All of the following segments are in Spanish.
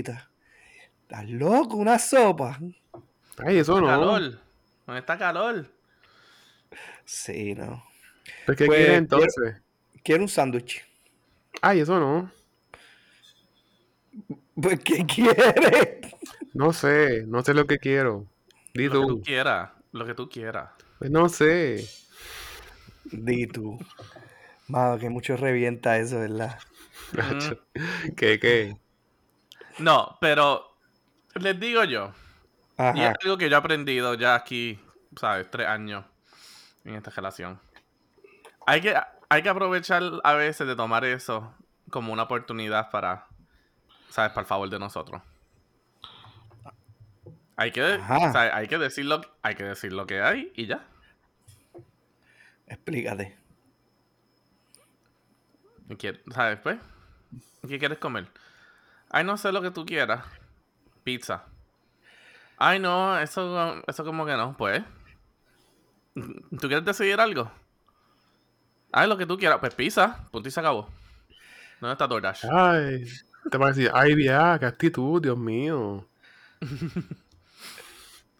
¿Estás loco? ¿Una sopa? Ay, eso no. Calor. ¿Dónde está calor? Sí, no. ¿Pero qué Pues, quieres entonces? Quiero un sándwich. Ay, eso no. Pues, ¿qué quieres? No sé, no sé lo que quiero. Di Lo que tú. quieras. Lo que tú quieras. Pues no sé. Di tú. Mano, que mucho revienta eso, ¿verdad? ¿Qué, qué? No, pero les digo yo. Y es algo que yo he aprendido ya aquí, ¿sabes? Tres años en esta relación. Hay que, hay que aprovechar a veces de tomar eso como una oportunidad para, ¿sabes? Para el favor de nosotros. Hay que. ¿sabes? hay que decir lo, hay que decir lo que hay y ya. Explícate. Quier- ¿Sabes? Pues, ¿qué quieres comer? Ay, no sé lo que tú quieras. Pizza. Ay, no, eso, eso como que no, pues. ¿Tú quieres decidir algo? Ay, lo que tú quieras. Pues pizza. Punto y se acabó. ¿Dónde está DoorDash? Ay, te va a decir, ay, vieja, qué actitud, Dios mío.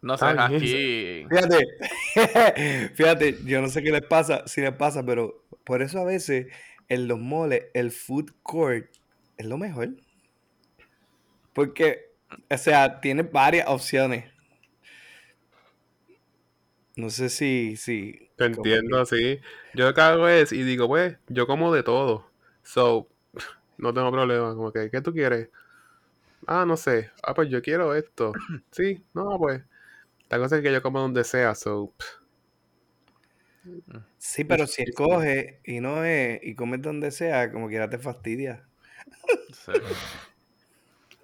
No sé, aquí... Fíjate, fíjate, yo no sé qué les pasa, si les pasa, pero por eso a veces en los moles el food court es lo mejor. Porque, o sea, tiene varias opciones. No sé si, si. Te entiendo, sí. Yo lo que hago es, y digo, pues, yo como de todo. So, no tengo problema. Como que, ¿qué tú quieres? Ah, no sé. Ah, pues yo quiero esto. Sí, no, pues. La cosa es que yo como donde sea, so. que- Sí, pero si escoges y no es, y comes donde sea, como quiera te fastidia. Sí.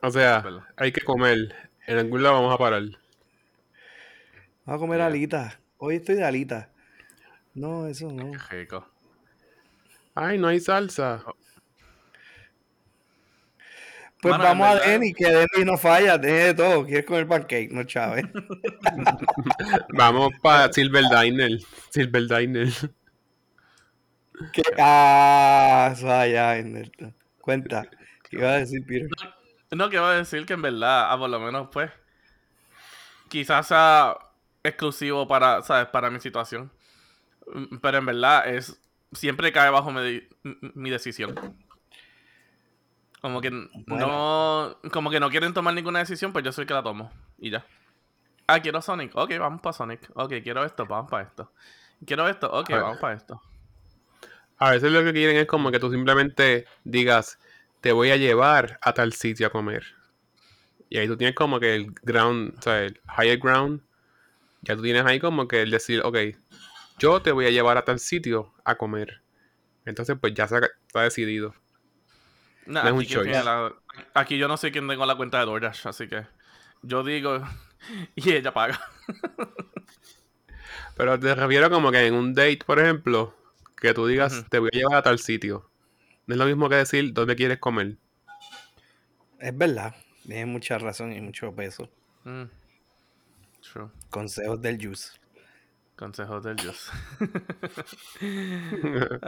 O sea, hay que comer. En algún lado vamos a parar. Vamos a comer alitas. Hoy estoy de alitas. No, eso no. Qué rico. Ay, no hay salsa. Pues Mano, vamos a verdad- Denny, que Denny no falla, deje de todo. Quieres comer pancake, no Chávez. Vamos para Silver Diner. Silver Diner. ¿Qué? Ah, eso allá. Cuenta. ¿Qué iba a decir, Peter? No, a decir que en verdad, ah, por lo menos, pues, quizás sea exclusivo para, ¿sabes? Para mi situación. Mm, Pero en verdad es, siempre cae bajo mi, mi decisión. Como que no, como que no quieren tomar ninguna decisión, pues yo soy el que la tomo. Y ya. Ah, quiero Sonic. Ok, vamos para Sonic. Ok, quiero esto, vamos para esto. Quiero esto, ok, vamos para esto. A veces lo que quieren es como que tú simplemente digas, te voy a llevar a tal sitio a comer. Y ahí tú tienes como que el ground, o sea, el higher ground. Ya tú tienes ahí como que el decir, ok, yo te voy a llevar a tal sitio a comer. Entonces, pues ya se ha- está decidido. Nah, No es un choice. la- aquí yo no sé quién tengo la cuenta de DoorDash, así que yo digo y ella paga. Pero te refiero como que en un date, por ejemplo, que tú digas, te voy a llevar a tal sitio. No es lo mismo que decir dónde quieres comer. Es verdad. Tiene mucha razón y mucho peso. Mm. True. Consejos del juice. Consejos del Dios.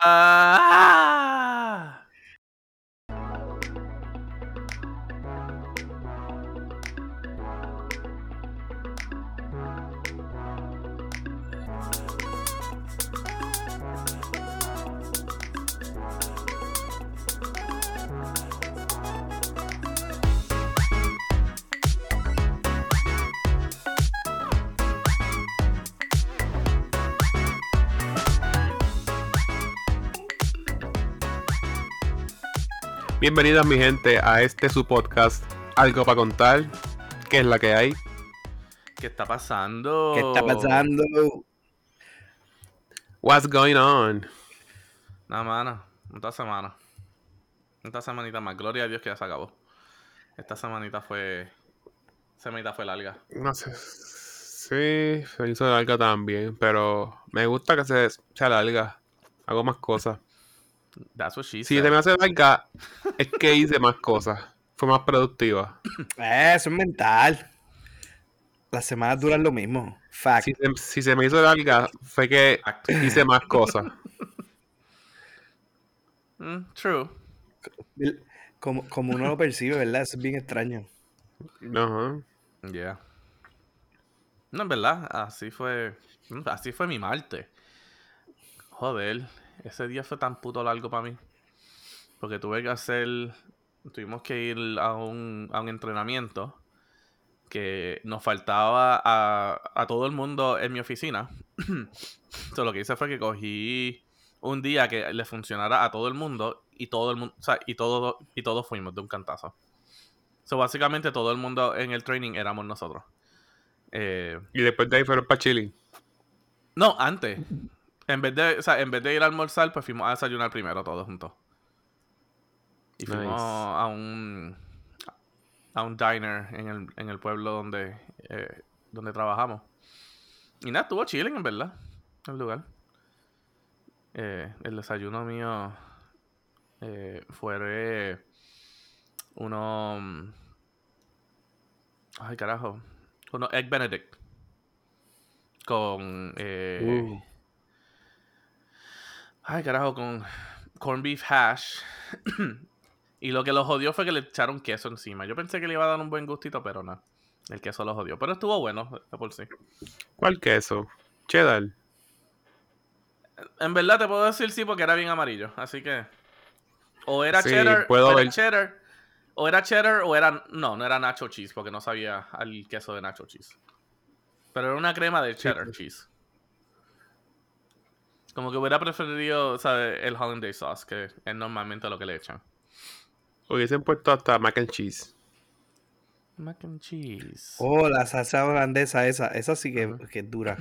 Ah. Bienvenidos mi gente a este su podcast, Algo para contar, que es la que hay. ¿Qué está pasando? ¿Qué está pasando? What's going on? Nada, mano. Esta semana. Esta semanita más. Gloria a Dios que ya se acabó. Esta semanita fue. Semanita fue larga. No sé. Sí, se hizo larga también, pero me gusta que se, se larga. Hago más cosas. That's what she Si said. se me hace larga, es que hice más cosas. Fue más productiva. Eh, Eso es mental. Las semanas duran lo mismo. Fact. Si se, si se me hizo larga, fue que Fact. hice más cosas. Mm, true. Como, como uno lo percibe, ¿verdad? Eso es bien extraño. Ajá. Yeah. No, en verdad, así fue. Así fue mi martes. Joder, ese día fue tan puto largo para mí. Porque tuve que hacer. Tuvimos que ir a un, a un entrenamiento que nos faltaba a, a todo el mundo en mi oficina. Entonces lo que hice fue que cogí un día que le funcionara a todo el mundo y todo el mundo, o sea, y todo, y todos fuimos de un cantazo. So, básicamente todo el mundo en el training éramos nosotros. Eh, Y después de ahí fueron para Chile. no, antes. En vez, de, o sea, en vez de ir a almorzar, pues fuimos a desayunar primero todos juntos. Y fuimos Nice. a un a un diner en el, en el pueblo donde, eh, donde trabajamos. Y nada, estuvo chilling en verdad. El lugar. Eh, el desayuno mío eh, fue uno. Ay, carajo. Uno Egg Benedict. Con. eh, Uh. Ay, carajo, con corned beef hash. y lo que lo jodió fue que le echaron queso encima. Yo pensé que le iba a dar un buen gustito, pero no. El queso lo jodió. Pero estuvo bueno, de por sí. ¿Cuál queso? Cheddar. En verdad te puedo decir sí porque era bien amarillo. Así que. O era Sí, cheddar. puedo o era ver. cheddar. O era cheddar o era. No, no era nacho cheese porque no sabía al queso de nacho cheese. Pero era una crema de cheddar pues. cheese. Como que hubiera preferido, ¿sabes? El hollandaise sauce, que es normalmente lo que le echan. Hubiesen puesto hasta mac and cheese. Mac and cheese. Oh, la salsa holandesa esa, esa sí que, que es dura.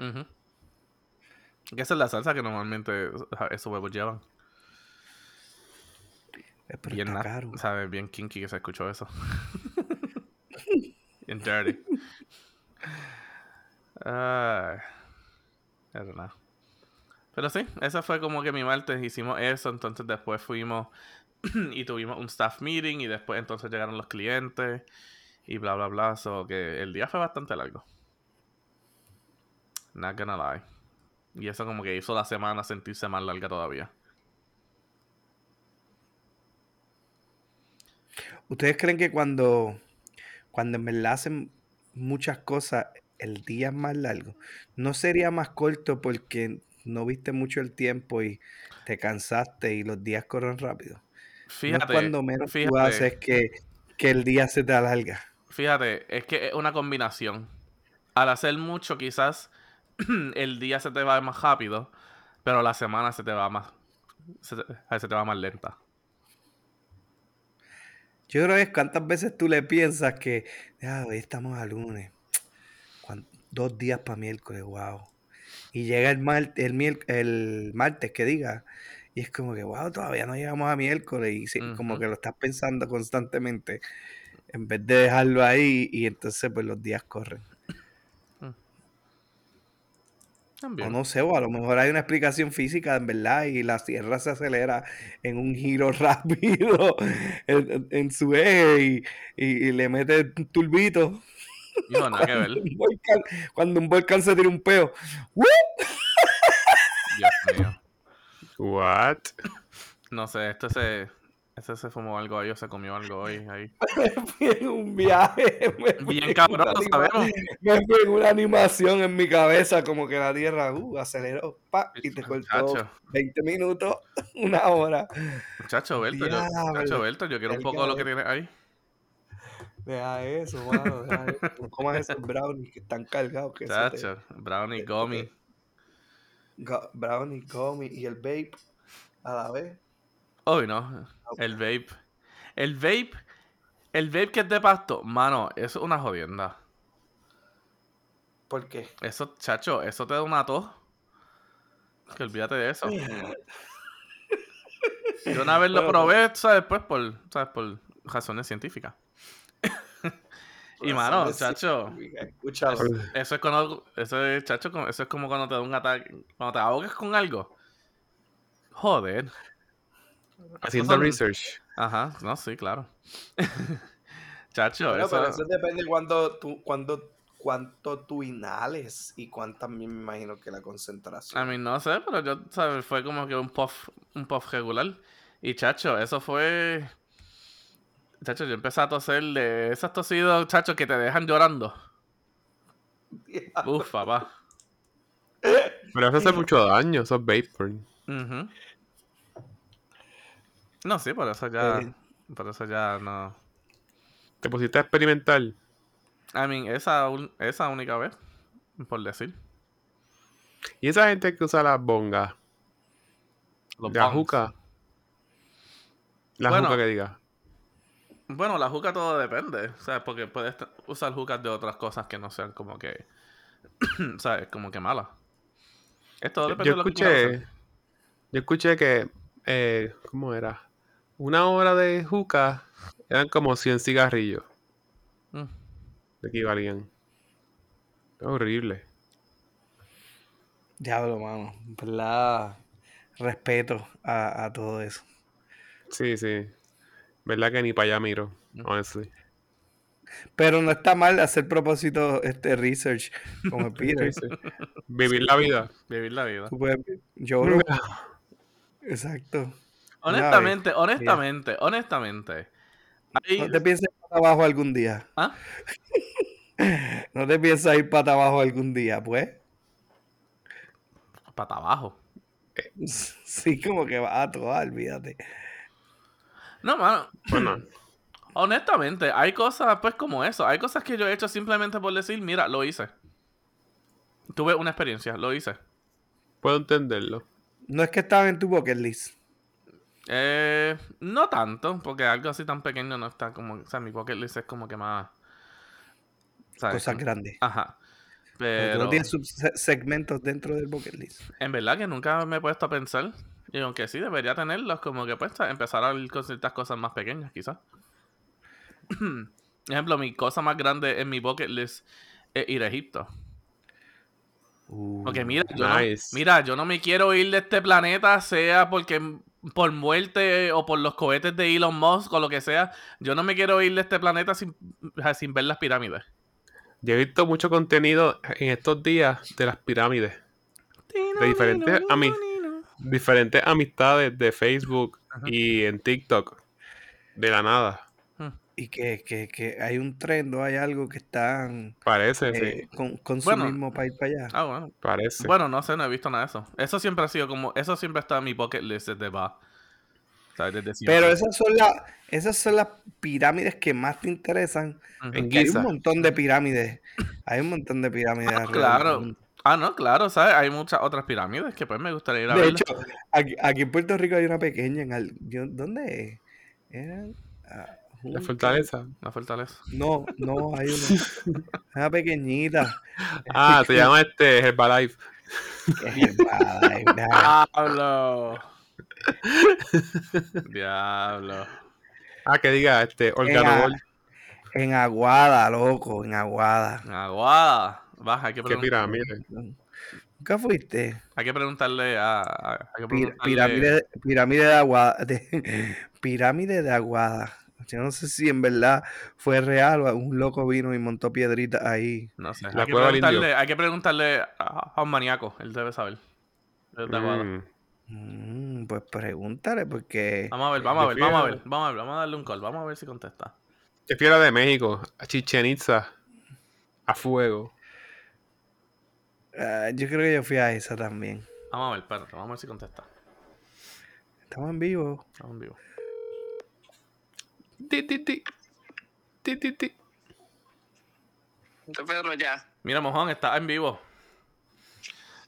Que esa es la salsa que normalmente esos huevos llevan. Eh, Pero Bien, está caro. ¿sabes? Bien kinky que se escuchó eso. Bien dirty. Ay, I don't know. Pero sí, ese fue como que mi martes hicimos eso, entonces después fuimos y tuvimos un staff meeting y después entonces llegaron los clientes y bla bla bla, so que el día fue bastante largo. Not gonna lie. Y eso como que hizo la semana sentirse más larga todavía. ¿Ustedes creen que cuando, cuando en hacen muchas cosas, el día es más largo? ¿No sería más corto porque no viste mucho el tiempo y te cansaste y los días corren rápido? Fíjate, no es cuando menos tú haces que, que el día se te alarga. Fíjate, es que es una combinación. Al hacer mucho, quizás el día se te va más rápido, pero la semana se te va más. Se te, se te va más lenta. Yo creo que es cuántas veces tú le piensas que, "Ah, hoy estamos a lunes, dos días para miércoles, wow. Y llega el, mar- el, el martes que diga, y es como que, wow, todavía no llegamos a miércoles, y sí, como que lo estás pensando constantemente, en vez de dejarlo ahí, y entonces pues los días corren. O También. no sé, o a lo mejor hay una explicación física, en verdad, y la Tierra se acelera en un giro rápido en su eje y, y- y le mete un turbito. Hijo, nada que ver. Cuando un volcán, cuando un volcán se tira un peo. ¡Woo! Dios mío. What? No sé, este se. Este se fumó algo ahí o se comió algo hoy ahí. en un viaje. me Bien en cabrón, lo sabemos. Me fui una animación en mi cabeza, como que la Tierra uh, aceleró, pa, y te cortó Muchacho. 20 minutos, una hora. Muchacho, Berto, yo, muchacho, Berto, yo quiero un poco de lo que tienes ahí. Deja eso, mano. Deja eso. No comas esos brownies que están cargados. Que eso te- brownie, gummy. Brownie, gummy y el vape a la vez. Uy, no. El vape. El vape. El vape que es de pasto. Mano, eso es una jodienda. ¿Por qué? Eso, chacho, eso te da una tos. Que olvídate de eso. Yo una vez lo Bueno, probé, ¿sabes? Pues por, ¿sabes? Por razones científicas. Y mano, chacho, Escúchalo. eso es cuando, eso es, chacho, como- eso es como cuando te da un ataque, cuando te ahogas con algo. Joder. Haciendo son- research. Ajá, no, sí, claro. chacho, Bueno, eso, pero eso depende cuando tú, cuando, cuánto tú inhales y cuánto también me imagino que la concentración. A mí no sé, pero yo, ¿sabes? Fue como que un puff, un puff regular. Y chacho, eso fue. Chacho, yo empecé a toser de esos tosidos, chacho, que te dejan llorando. Uf, papá. Pero eso hace mucho daño, eso es vapor. Ujú. No, sí, por eso ya. Eh. Por eso ya no. Te pusiste a experimentar. I mean, esa, un- esa única vez, por decir. Y esa gente que usa las bongas, Los la bongs. juca. La Bueno. juca que diga. Bueno, la juca todo depende, ¿sabes? Porque puedes usar jucas de otras cosas que no sean como que. ¿Sabes? Como que malas. Esto Yo, depende yo de lo que escuché, hacer. yo escuché que, eh, ¿cómo era? Una hora de juca eran como 100 cigarrillos Mm. que equivalían. Es horrible. Diablo, mano. ¿Verdad? Respeto a, a todo eso. Sí, sí. ¿Verdad que ni para allá miro? Honestly. Pero no está mal hacer propósito este research como Peter. Vivir la vida. Vivir la vida. Puedes- yo lo- Exacto. Honestamente, honestamente, honestamente. No te piensas ir para abajo algún día. ¿Ah? No te piensas ir para abajo algún día, pues. Pata abajo. Sí, como que va a todo, olvídate. No, mano. Bueno, Honestamente, hay cosas pues como eso. Hay cosas que yo he hecho simplemente por decir, mira, lo hice. Tuve una experiencia, lo hice. puedo entenderlo. No es que estaba en tu bucket list. Eh, no tanto, porque algo así tan pequeño no está como... O sea, mi bucket list es como que más... ¿sabes? Cosas grandes. Ajá. Pero No tienes subsegmentos dentro del bucket list. en verdad que nunca me he puesto a pensar. Y aunque sí, debería tenerlos, como que pues empezar a ir con ciertas cosas más pequeñas, quizás. Ejemplo, mi cosa más grande en mi bucket list es ir a Egipto. Uh, Porque mira, yo no, mira, yo no me quiero ir de este planeta, sea porque por muerte o por los cohetes de Elon Musk o lo que sea. Yo no me quiero ir de este planeta sin, sin ver las pirámides. Yo he visto mucho contenido en estos días de las pirámides. De diferentes ami- diferentes amistades de Facebook Ajá. y en TikTok. De la nada. y que, que, que hay un trend o hay algo que están Parece, eh, sí. con, con Bueno. su mismo para ir para allá. Ah, bueno. Parece. Bueno, no sé, no he visto nada de eso. Eso siempre ha sido como, eso siempre está en mi bucket list desde va. ¿Sabes? Desde siempre. Pero esas son las esas son las pirámides que más te interesan. En porque hay un montón de pirámides. Hay un montón de pirámides. Ah, claro. Ah, no, claro, ¿sabes? Hay muchas otras pirámides que pues me gustaría ir a De ver. hecho, aquí, aquí en Puerto Rico hay una pequeña. En al- yo- ¿Dónde es? Era, ah, la fortaleza. La fortaleza. No, no, hay una, una pequeñita. Ah, se llama este Herbalife. es una- Diablo. Diablo. Ah, que diga este en, Organogol. a- en Aguada, loco, en Aguada. Aguada. Baja, hay que, Qué pregun- pirámide. ¿Nunca fuiste? hay que preguntarle a. a- hay que Pir- preguntarle- pirámide, pirámide de Aguada. de- pirámide de Aguada. Yo no sé si en verdad fue real o un loco vino y montó piedritas ahí. No sé. La hay, que preguntarle, hay que preguntarle a, a un maníaco. Él debe saber. De Aguada. Mm. Mm, pues pregúntale, porque Vamos a ver, vamos a ver, vamos a a- ver, vamos a ver, vamos a darle un call, vamos a ver si contesta. Yo fui a la de México, a Chichen Itza. A fuego. Ah, yo creo que yo fui a esa también. Vamos a ver, espérate, vamos a ver si contesta. Estamos en vivo. Estamos en vivo. Ti, ti, ti. Ti, ti, ti. Entonces, Pedro, ya. Mira, mojón, está en vivo.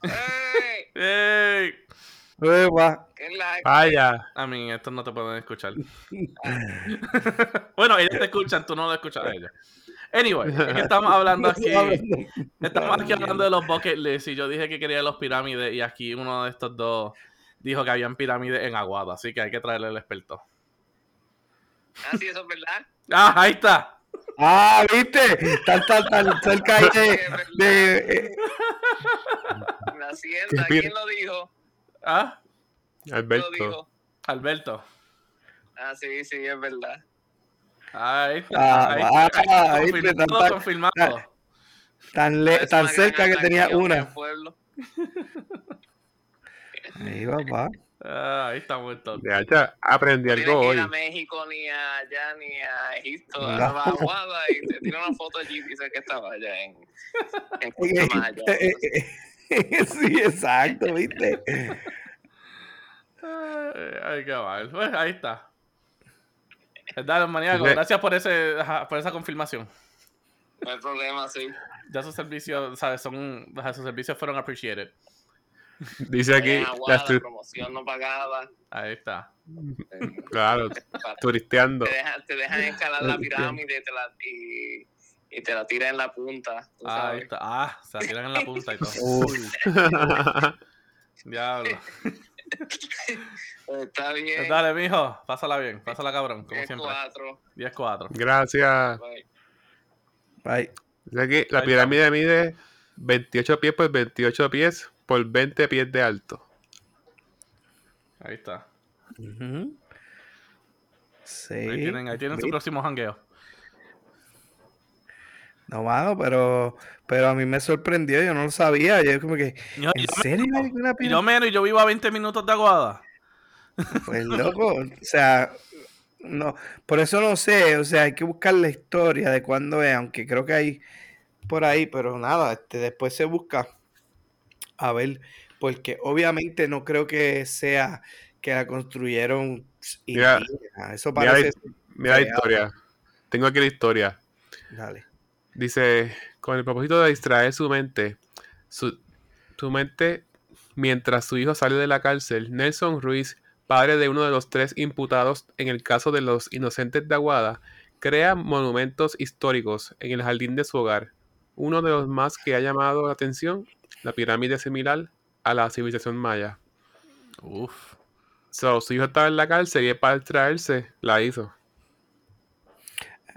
¡Ey! ¡Ey! Uepa. ¿Qué es la Vaya. A mí, estos no te pueden escuchar. bueno, ellos te escuchan, tú no lo escuchas a ellos. Anyway, es que estamos hablando aquí. Estamos aquí hablando de los bucket lists y yo dije que quería los pirámides y aquí uno de estos dos dijo que habían pirámides en Aguada, así que hay que traerle al experto. Ah, sí, eso es verdad. ¡Ah, ahí está! Ah, ¿viste? Tan, tan, tan cerca de... de, eh, La hacienda, ¿quién lo dijo? ¿Ah? ¿Quién lo Alberto. dijo? Alberto. Ah, sí, sí, es verdad. Ahí está. Ah, ahí ah, está, ahí confirmado, te- tan- confirmado. tan, le- tan cerca que tenía una. Ahí, papá. Ah, ahí está muerto. De hecho, aprendí No tienes algo que hoy. ir a México, ni a allá, ni a Egipto, No. a Baguada, y te tira una foto allí y dice que estaba allá en, en Cuchumaya. sí, exacto, ¿viste? Ay, ay, qué mal. Pues ahí está. Dale, maníaco, gracias por, ese, por esa confirmación. No hay problema, sí. Ya sus servicios, ¿sabes? Son, sus servicios fueron appreciated. Dice aquí, la promoción no pagada. Ahí está. claro, turisteando. Te dejan, te dejan escalar la pirámide te la, y, y te la tiran en la punta. tú Ahí sabes. está. Ah, se la tiran en la punta y todo. Uy, Diablo. Está bien. Dale, mijo. Pásala bien. Pásala cabrón, como siempre. 4. 10-4. Gracias. bye. Aquí, la pirámide mide 28 pies por 28 pies por 20 pies de alto. Ahí está. Sí. Ahí tienen, ahí tienen su próximo jangueo. No, mano, pero, pero a mí me sorprendió, yo no lo sabía. Yo como que, Yo, ¿en yo- serio hay una y yo menos, y yo vivo a 20 minutos de Aguada. Pues loco, o sea, no, por eso no sé, o sea, hay que buscar la historia de cuándo es, aunque creo que hay por ahí, pero nada, este, después se busca a ver, porque obviamente no creo que sea que la construyeron Mira, eso Mira, parece, la- mira la historia. Tengo aquí la historia. dale, Dice, con el propósito de distraer su mente, su, su mente mientras su hijo sale de la cárcel, Nelson Ruiz, padre de uno de los tres imputados en el caso de los inocentes de Aguada, crea monumentos históricos en el jardín de su hogar. Uno de los más que ha llamado la atención, la pirámide similar a la civilización maya. Uf. So, su hijo estaba en la cárcel y para distraerse la hizo.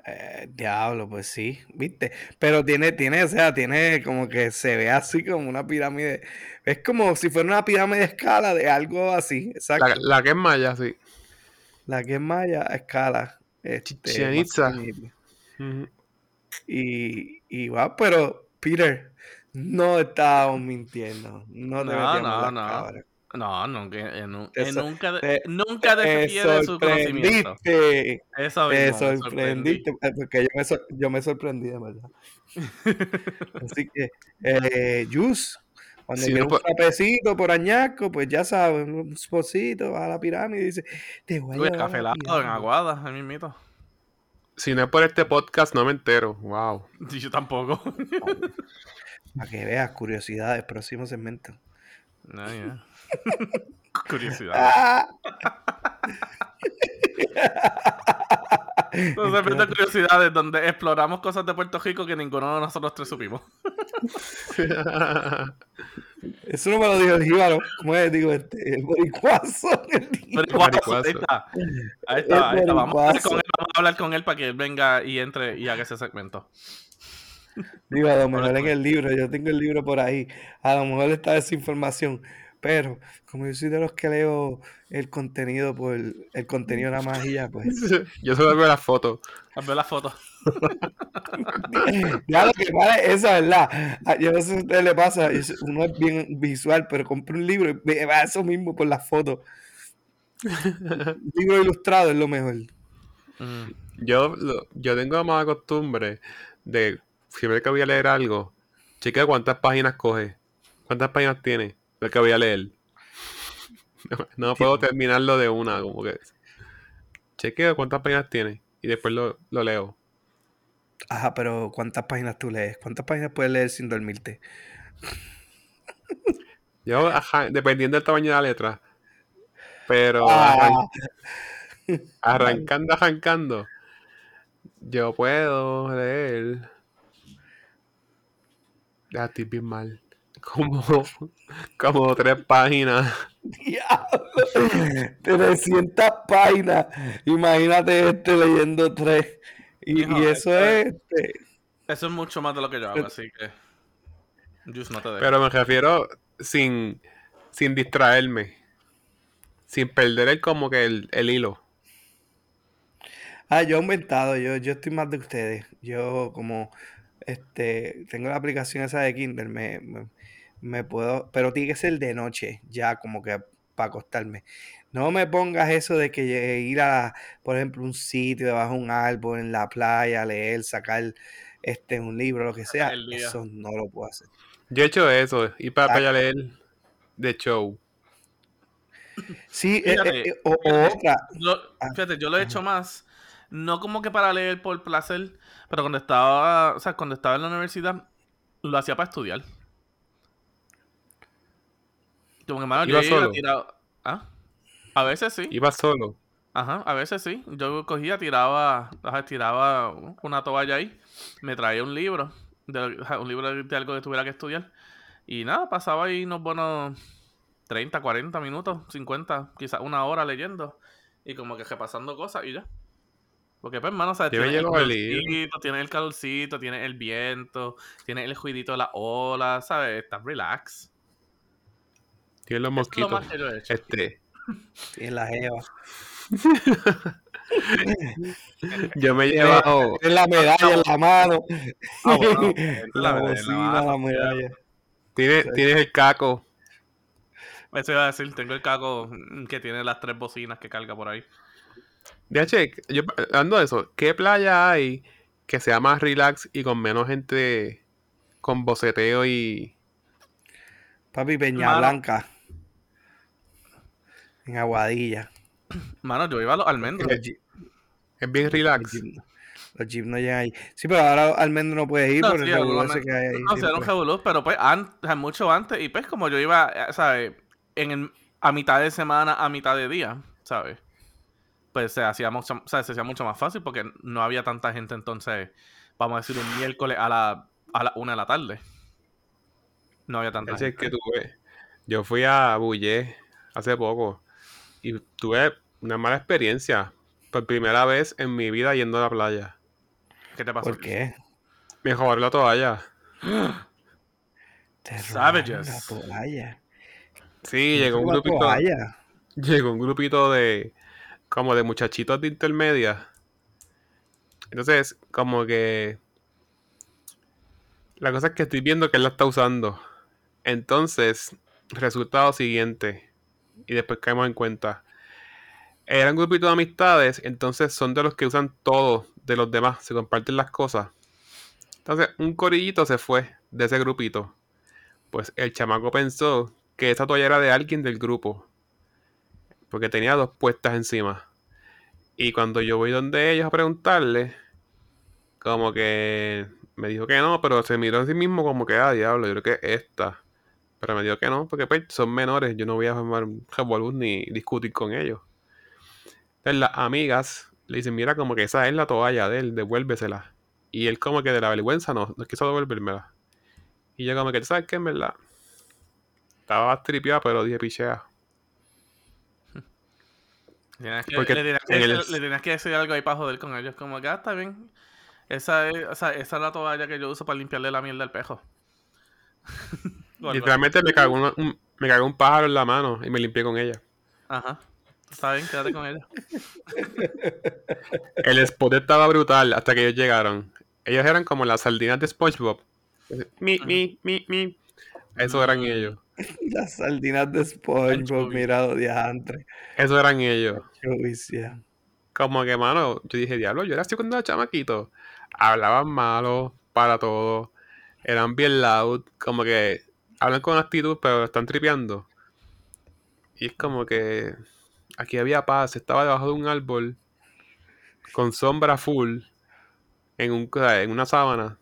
Eh, diablo, pues sí, viste, pero tiene, tiene, o sea, tiene como que se ve así como una pirámide, es como si fuera una pirámide de escala de algo así, exacto. La, la que es maya, sí. La que es maya escala. Este. Ujú. Y, y va, pero Peter, no estábamos mintiendo. No te No, metíamos no, las no. cabras. No, nunca, eh, nu- Te eh, nunca, te- nunca Te defiende su conocimiento. sorprendiste. Eso Te mismo, me sorprendiste. eh, Porque yo me, yo me sorprendí, de verdad. Así que, eh, Jus, cuando Sí, no un frapecito por añasco, pues ya sabes, un spotcito, va a la pirámide y dice, te voy a llevar helado en pirámide". Aguada, ahí mismito. Si no es por este podcast, no me entero. Wow. Y Yo tampoco. Para que veas, curiosidades, próximo segmento. No, ya. Curiosidad. Ah. Nos de curiosidades donde exploramos cosas de Puerto Rico que ninguno de nosotros tres supimos. Eso no me lo dijo el jíbaro. ¿Cómo es? Digo, este, el boricuazo. el Maricuazo. ahí está. Ahí está, ahí está. Vamos a, hablar boricuazo. con él, vamos a hablar con él para que él venga y entre y haga ese segmento. Digo, a lo mejor en el libro, yo tengo el libro por ahí. A lo mejor está esa información. Pero, como yo soy de los que leo el contenido por el contenido nada más y ya, pues. Yo solo veo las fotos. A ver la foto. Ya lo que vale eso, ¿verdad? Ah, Yo no sé si a usted le pasa, es- uno es bien visual, pero compra un libro y ve va eso mismo por las fotos. Un libro ilustrado es lo mejor. Mm. Yo, lo- yo tengo más costumbre de siempre que voy a leer algo, chequea cuántas páginas coge, cuántas páginas tiene, lo que voy a leer. No, no puedo terminarlo de una, como que. Chequeo cuántas páginas tiene y después lo, lo leo. Ajá, pero ¿cuántas páginas tú lees? ¿Cuántas páginas puedes leer sin dormirte? Yo, ajá, dependiendo del tamaño de la letra. Pero Ah, arran- arrancando, arrancando, yo puedo leer. Ya estoy bien mal. Como, como tres páginas. diablo. 300 páginas. Imagínate este leyendo tres. Y, Hijo, y eso esto es... es- este, Eso es mucho más de lo que yo hago, así que. Just no te dejo. Pero me refiero sin, sin distraerme. Sin perder el, como que el, el hilo. Ah, yo he aumentado, yo, yo estoy más de ustedes. Yo como este tengo la aplicación esa de Kindle, me, me, me puedo, pero tiene que ser de noche, ya como que acostarme. No me pongas eso de que ir a, por ejemplo, un sitio debajo de un árbol, en la playa, leer, sacar este, un libro, lo que sea. Eso no lo puedo hacer. Yo he hecho eso, ir para, para allá a leer de show. Sí, eh, Fíjate, eh, eh, o, fíjate. otra. Yo- Ah, fíjate, yo lo he ajá. hecho más, no como que para leer por placer, pero cuando estaba, o sea, cuando estaba en la universidad, lo hacía para estudiar. Yo ¿Iba iba solo? tirado. ¿Ah? A veces sí. Iba solo. Ajá, a veces sí. Yo cogía, tiraba, tiraba una toalla ahí, me traía un libro, de, un libro de, algo que tuviera que estudiar. Y nada, pasaba ahí unos buenos 30, 40 minutos, 50, quizás una hora leyendo. Y como que repasando cosas y ya. Porque pues, hermano, ¿sabes? Yo Tienes el calorcito, tienes el calorcito, tienes el viento, tienes el juidito de la ola, ¿sabes? Estás relax. Tienen los Eso es lo mosquitos. más que yo he hecho. Este, en la jeva. yo me he Tiene- llevado. tiene la medalla en la mano. Ah, bueno, la la medalla en la bocina, la medalla. Tienes, tienes el caco. Eso iba a decir, tengo el caco que tiene las tres bocinas que carga por ahí. DH, yo hablando de eso, ¿qué playa hay que sea más relax y con menos gente con boceteo y. Papi, Peña Mano. Blanca. En Aguadilla. Mano, yo iba a los almendros. Es bien relax? los jeep no llegan ahí. Sí, pero ahora Almendro no puede ir No, por sí, el algunos ese que hay ahí. No, un siempre. revolú, pero pues an- o sea, mucho antes. Y pues como yo iba, eh, ¿sabes? En el- a mitad de semana, a mitad de día, ¿sabes? Pues se hacía, mucho, o sea, se hacía mucho más fácil porque no había tanta gente entonces, vamos a decir, un miércoles a la, a la una de la tarde. No había tanta Ese es gente. que tuve. Yo fui a Bullé hace poco y tuve una mala experiencia. Por primera vez en mi vida yendo a la playa. ¿Qué te pasó? ¿Por qué? Me robaron la toalla. Te Savages. La toalla. Sí, llegó un grupito. toalla. Llegó un grupito de. como de muchachitos de intermedia. Entonces, como que. La cosa es que estoy viendo que él la está usando. Entonces, resultado siguiente. Y después caemos en cuenta. Era un grupito de amistades, entonces son de los que usan todo de los demás, se comparten las cosas. Entonces, un corillito se fue de ese grupito. Pues el chamaco pensó que esa toalla era de alguien del grupo. Porque tenía dos puestas encima. Y cuando yo voy donde ellos a preguntarle, como que me dijo que no, pero se miró a sí mismo como que, ah, diablo, yo creo que es esta. Pero me dijo que no, porque pues son menores, yo no voy a formar un revolú ni discutir con ellos. Entonces las amigas le dicen, mira, como que esa es la toalla de él, devuélvesela. Y él como que de la vergüenza no, no quiso devolvérmela. Y yo como que, ¿tú sabes qué? En verdad, estaba tripeado, pero dije, pichea. Tenías que- Porque le, tenías que el- decir, le tenías que decir algo ahí para joder con ellos. Como que, ah, está bien. Esa es, o sea, esa es la toalla que yo uso para limpiarle la mierda al pejo. Literalmente me cagó, una- un, me cagó un pájaro en la mano y me limpié con ella. Ajá. Está bien, quédate con ella. El spot estaba brutal hasta que ellos llegaron. Ellos eran como las sardinas de SpongeBob. Mi, mi, mi, mi. Eso eran Mm. ellos. Las sardinas de SpongeBob, Anchovy. mira, los diantres. Eso eran ellos. Como que, mano, yo dije, diablo, yo era así cuando era chamaquito. Hablaban malo para todo. Eran bien loud. Como que hablan con actitud, pero están tripeando. Y es como que aquí había paz. Estaba debajo de un árbol con sombra full en, un, en una sábana.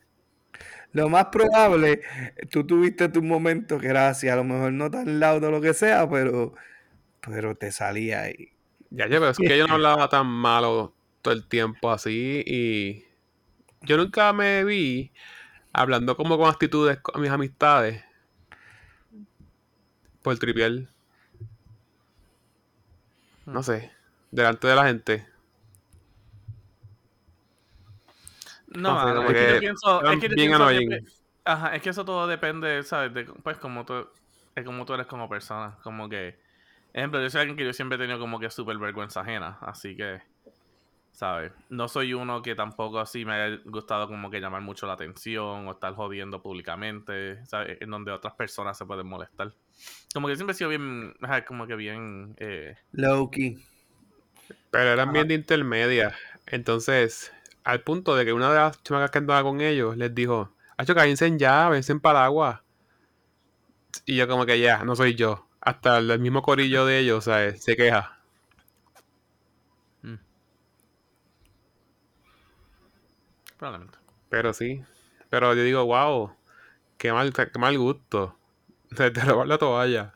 Lo más probable, tú tuviste tu momento que era así, a lo mejor no tan loud o lo que sea, pero, pero te salía ahí. Ya, ya, pero es que yo no hablaba tan malo todo el tiempo así y yo nunca me vi hablando como con actitudes con mis amistades por tripiel. No sé, delante de la gente. No, No sé, mano, como es que yo que pienso, eran es que yo bien pienso que annoying. pe- ajá, es que eso todo depende, ¿sabes? De, pues como tú, de cómo tú eres como persona, como que, ejemplo, yo soy alguien que yo siempre he tenido como que súper vergüenza ajena, así que, ¿sabes? No soy uno que tampoco así me haya gustado como que llamar mucho la atención o estar jodiendo públicamente, ¿sabes? En donde otras personas se pueden molestar. Como que siempre he sido bien, ajá, como que bien... Eh, Loki. Pero eran bien de intermedia. Entonces, al punto de que una de las chamacas que andaba con ellos les dijo, Hacho, cállense ya, vense en paraguas. Y yo como que ya, no soy yo. Hasta el mismo corillo de ellos, ¿sabes? Se queja. Probablemente. Pero sí. Pero yo digo, wow, qué mal, qué mal gusto. De, de robar la toalla.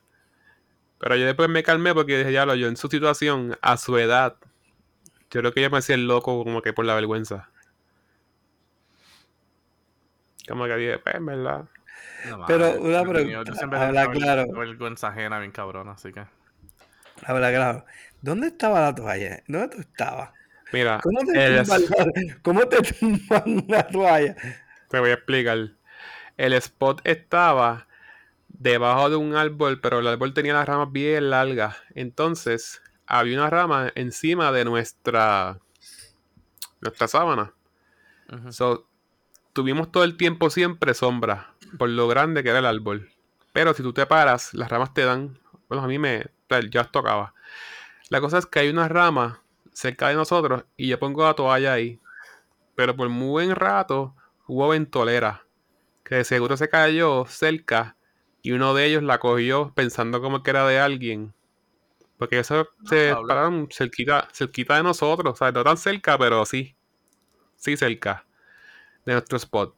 Pero yo después me calmé porque dije, ya lo, yo en su situación, a su edad, yo creo que ella me hacía el loco como que por la vergüenza. Como que dije, pues, en verdad. No, Pero una yo pregunta, Yo siempre habla claro. vergüenza ajena bien cabrón, así que... Ahora, claro. ¿Dónde estaba la toalla? ¿Dónde tú estabas? Mira, ¿Cómo te, el- tumban, la- ¿Cómo te tumban una toalla? te voy a explicar. El spot estaba debajo de un árbol, pero el árbol tenía las ramas bien largas. Entonces, había una rama encima de nuestra nuestra sábana. So, tuvimos todo el tiempo siempre sombra, por lo grande que era el árbol. Pero si tú te paras, las ramas te dan. Bueno, a mí me. Yo las tocaba. La cosa es que hay una rama cerca de nosotros y yo pongo la toalla ahí. Pero por muy buen rato hubo ventolera. Que de seguro se cayó cerca y uno de ellos la cogió pensando como que era de alguien. Porque eso se Pablo. pararon cerquita, cerquita de nosotros. O sea, no tan cerca, pero sí. Sí cerca de nuestro spot.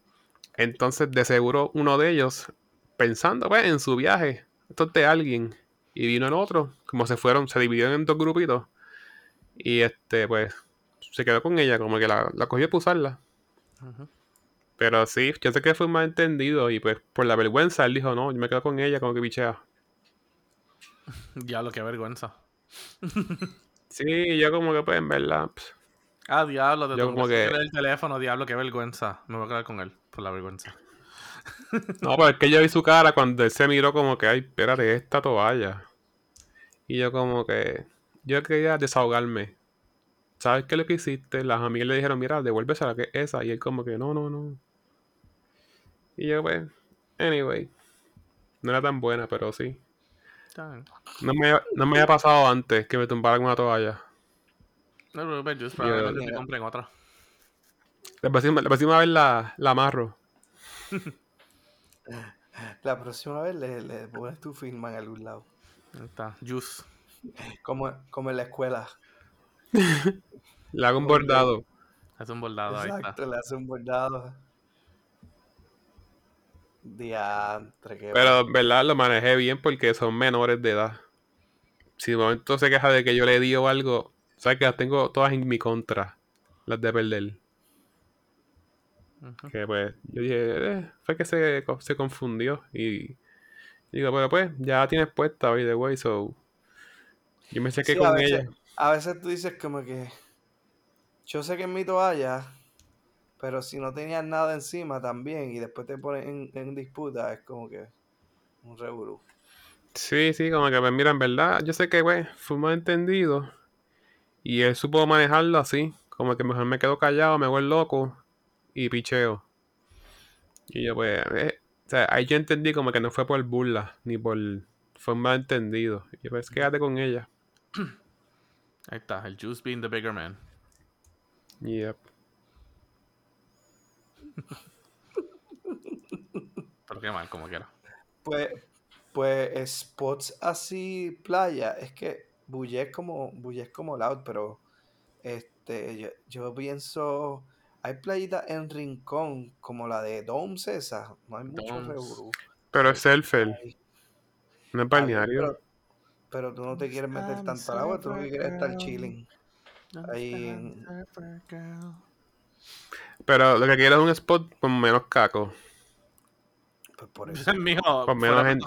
Entonces, de seguro, uno de ellos, pensando pues, en su viaje, esto es de alguien, y vino el otro, como se fueron, se dividieron en dos grupitos, y este, pues, se quedó con ella, como que la, la cogió para usarla. Pero sí, yo sé que fue mal entendido, y pues, por la vergüenza, él dijo, no, yo me quedo con ella, como que pichea. Diablo, qué vergüenza. Sí, yo como que, pues, en verdad, Ah, diablo, te Yo como que- el teléfono, diablo, qué vergüenza. Me voy a quedar con él por la vergüenza. No, pero es que yo vi su cara cuando él se miró como que, ay, espérate, esta toalla. Y yo como que, yo quería desahogarme. ¿Sabes qué es lo que hiciste? Las amigas le dijeron, mira, devuélvesela que es esa. Y él como que, no, no, no. Y yo pues, anyway. No era tan buena, pero sí. No me, no me había pasado antes que me tumbaran una toalla. No preocupes, Juice, probablemente te compren otra. La próxima, la próxima vez la, la amarro. La próxima vez le, le pones tu firma en algún lado. Ahí está, Juice. Como, como en la escuela. Le hago un bordado. Es un bordado, ahí está. Exacto, le hace un bordado. Diantre, qué Pero verdad lo manejé bien porque son menores de edad. Si de momento se queja de que yo le di o algo, sabes que las tengo todas en mi contra, las de perder. Que pues yo dije, eh, fue que se, se confundió y digo, pero pues ya tienes puesta hoy de way, so yo me saqué Sí, a con veces, ella. a veces tú dices como que yo sé que es mi toalla, pero si no tenías nada encima también y después te pones en, en disputa, es como que un revolú. Sí, sí, como que pues mira, en verdad, yo sé que pues fuimos entendidos y él supo manejarlo así, como que mejor me quedo callado, me el loco y picheo. Y yo pues, eh, o sea, ahí yo entendí como que no fue por burla, ni por, fue un malentendido. Y yo pues quédate con ella. Ahí está, el Juice being the bigger man. Yep. Pero qué mal, como quiera. Pues, pues spots así, playa, es que Bulle es como, Bulle es como loud, pero este, yo, yo pienso, hay playitas en Rincón, como la de Domes esa, no hay mucho. Pero es Selfel, Ay, no es balneario. Pero, tú no te quieres meter tanto al agua, tú lo que quieres es estar chilling. Ahí en- Pero lo que quiero es un spot con menos caco, Pues por eso. Mijo, Con menos gente.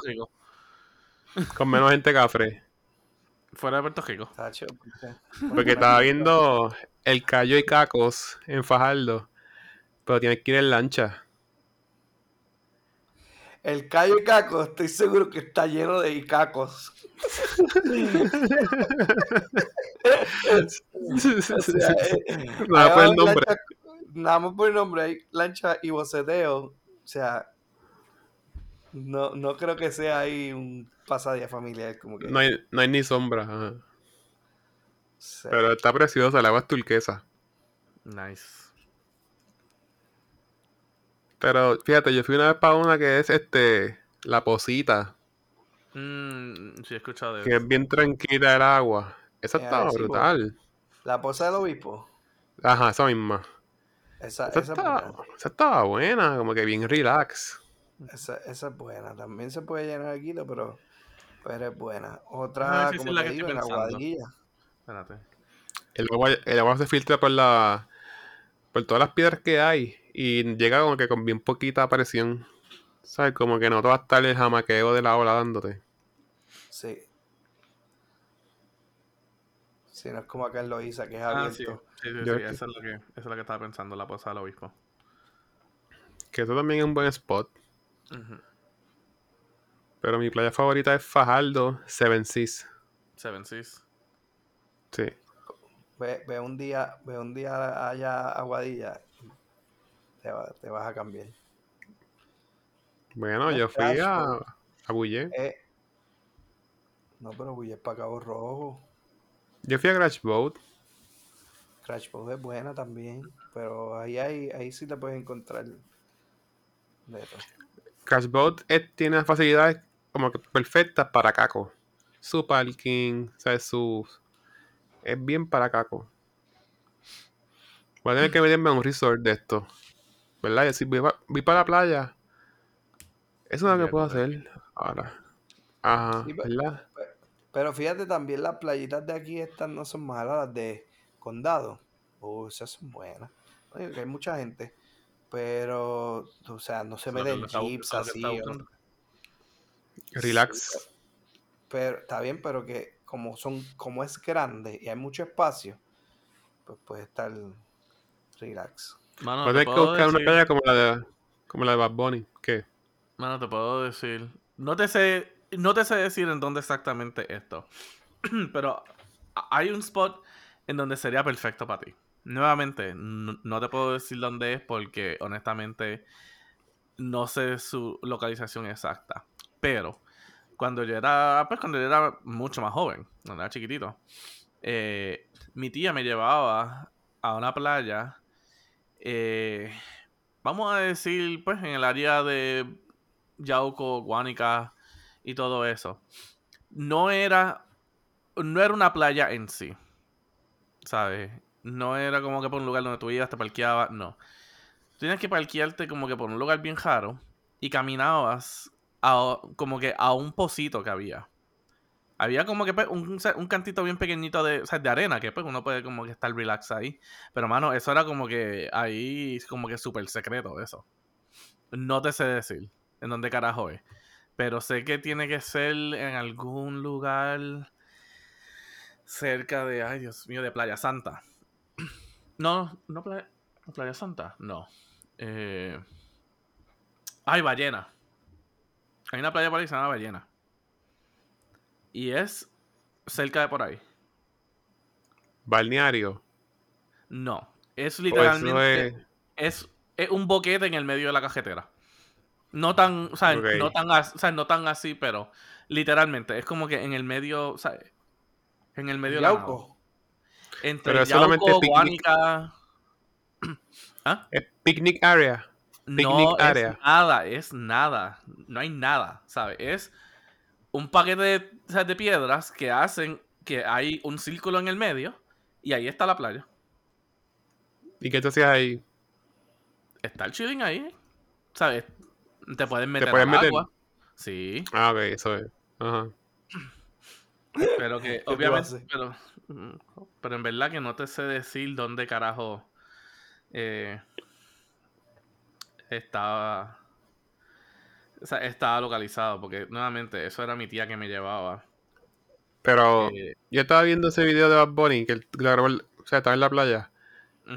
Con menos gente cafre. Fuera de Puerto Rico. Tacho, porque- Porque estaba viendo el callo y cacos en Fajardo, pero tienes que ir en lancha. El callo y caco, estoy seguro que está lleno de icacos. O sea, eh, Nada por el nombre. lancha- nada más por el nombre, hay lancha y boceteo. O sea, no, no creo que sea ahí un pasadía familiar. Como que, No hay, no hay ni sombra. ajá. o sea, Pero está preciosa, el agua es turquesa. Nice. Pero fíjate, yo fui una vez para una que es este la posita, Mm, sí, he escuchado de que eso. es bien tranquila el agua. Esa Eh, estaba brutal. la posa del obispo, Ajá, esa misma. esa, Esa esa, es estaba, buena. esa estaba buena, como que bien relax. Esa, esa es buena. También se puede llenar aquí, pero, pero es buena. Otra, sí, sí, como es la te que digo, en. Espérate. El agua, el agua se filtra por la por todas las piedras que hay y llega como que con bien poquita presión. ¿Sabes? Como que no te va a estar el jamaqueo de la ola dándote. Sí. Sí, no es como acá en Loíza, que es Ah, sí. abierto. Sí, sí, Yo sí, es que- Eso es lo que, eso es lo que estaba pensando, la posa del obispo. Que eso también es un buen spot. Pero mi playa favorita es Fajardo, Seven Seas. Seven Seas. Sí. Ve, ve un día, ve un día allá a Aguadilla, te, te vas a cambiar. Bueno, yo fui Crash a, a Bulle. Eh, no, pero Bulle es para Cabo Rojo. Yo fui a Crash Boat. Crash Boat es buena también, pero ahí, hay, ahí sí te puedes encontrar. Crash Boat es- tiene facilidades como que perfectas para Caco. Su parking, ¿sabes? Su... Es bien para Caco. Voy a tener que meterme a un resort de esto. ¿Verdad? Y decir, voy, pa- voy para la playa. Eso es lo que puedo hacer ahora. Ajá, Sí, ¿verdad? Pero fíjate también las playitas de aquí estas no son malas, las de condado. Uh, esas son buenas. No digo que hay mucha gente. Pero, o sea, no se meten está que así. o- buscando. Relax. pero está bien, pero que como son, como es grande y hay mucho espacio, pues puede estar relax. Mano, que puedo buscar una playa como la de, como la de Bad Bunny. ¿Qué? Mano, te puedo decir. No te sé. No te sé decir en dónde exactamente esto. Pero hay un spot en donde sería perfecto para ti. Nuevamente, no te puedo decir dónde es porque honestamente no sé su localización exacta. Pero cuando yo era. Pues cuando yo era mucho más joven, cuando era chiquitito. eh, mi tía me llevaba a una playa. Eh, vamos a decir, pues, en el área de Yauco, Guánica y todo eso. No era, no era una playa en sí, ¿sabes? No era como que por un lugar donde tú ibas, te parqueabas, no. Tienes que parquearte como que por un lugar bien raro y caminabas a- como que a un pocito que había. Había como que pues, un, un cantito bien pequeñito de, de arena, que pues uno puede como que estar relax ahí. Pero mano, eso era como que ahí, como que súper secreto eso. No te sé decir en dónde carajo es. Pero sé que tiene que ser en algún lugar cerca de, ay Dios mío, de Playa Santa. No, no Playa, Playa Santa, no. Eh, ay, Ballena. Hay una playa por ahí que se llama Ballena. Y es cerca de por ahí. Balneario. No, es O literalmente... eso es... es, es un boquete en el medio de la cajetera. No tan, o sea, no tan, as- o sea, no tan así, pero literalmente es como que en el medio, o sea, en el medio de la. Entre Pero es solamente Yauco, picnic. Guánica, es picnic area. Picnic no area. es nada, es nada, no hay nada, ¿sabes? Es un paquete de, o sea, de piedras que hacen que hay un círculo en el medio y ahí está la playa. ¿Y qué te hacías ahí? Está el chilling ahí, ¿sabes? Te pueden meter puedes al meter? agua. Sí. Ah, ok, eso es. Ajá. Pero que, obviamente, pero, pero en verdad que no te sé decir dónde carajo eh, estaba, o sea, estaba localizado, porque nuevamente eso era mi tía que me llevaba. Pero eh, yo estaba viendo ese video de Bad Bunny, que él grabó, el- o sea, estaba en la playa,